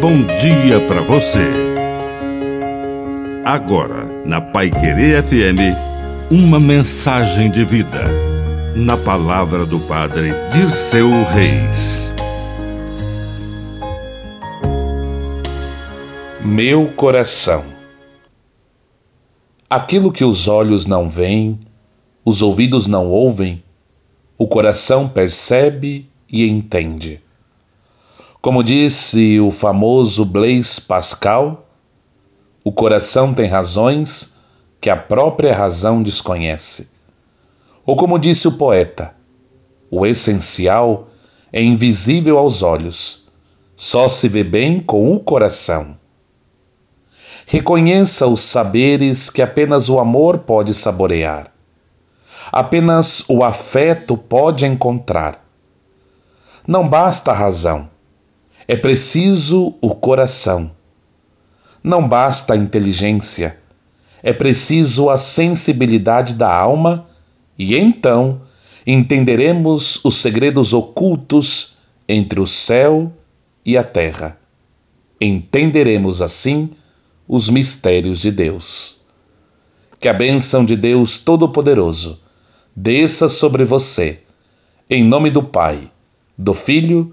bom dia para você. Agora, na Pai Querer FM, uma mensagem de vida. Na palavra do Padre Dirceu Reis. Meu coração. Aquilo que os olhos não veem, os ouvidos não ouvem, o coração percebe e entende. Como disse o famoso Blaise Pascal, o coração tem razões que a própria razão desconhece. Ou como disse o poeta, o essencial é invisível aos olhos, só se vê bem com o coração. Reconheça os saberes que apenas o amor pode saborear. Apenas o afeto pode encontrar. Não basta a razão é preciso o coração. Não basta a inteligência, é preciso a sensibilidade da alma, e então entenderemos os segredos ocultos entre o céu e a terra. Entenderemos assim os mistérios de Deus. Que a bênção de Deus Todo-Poderoso desça sobre você, em nome do Pai, do Filho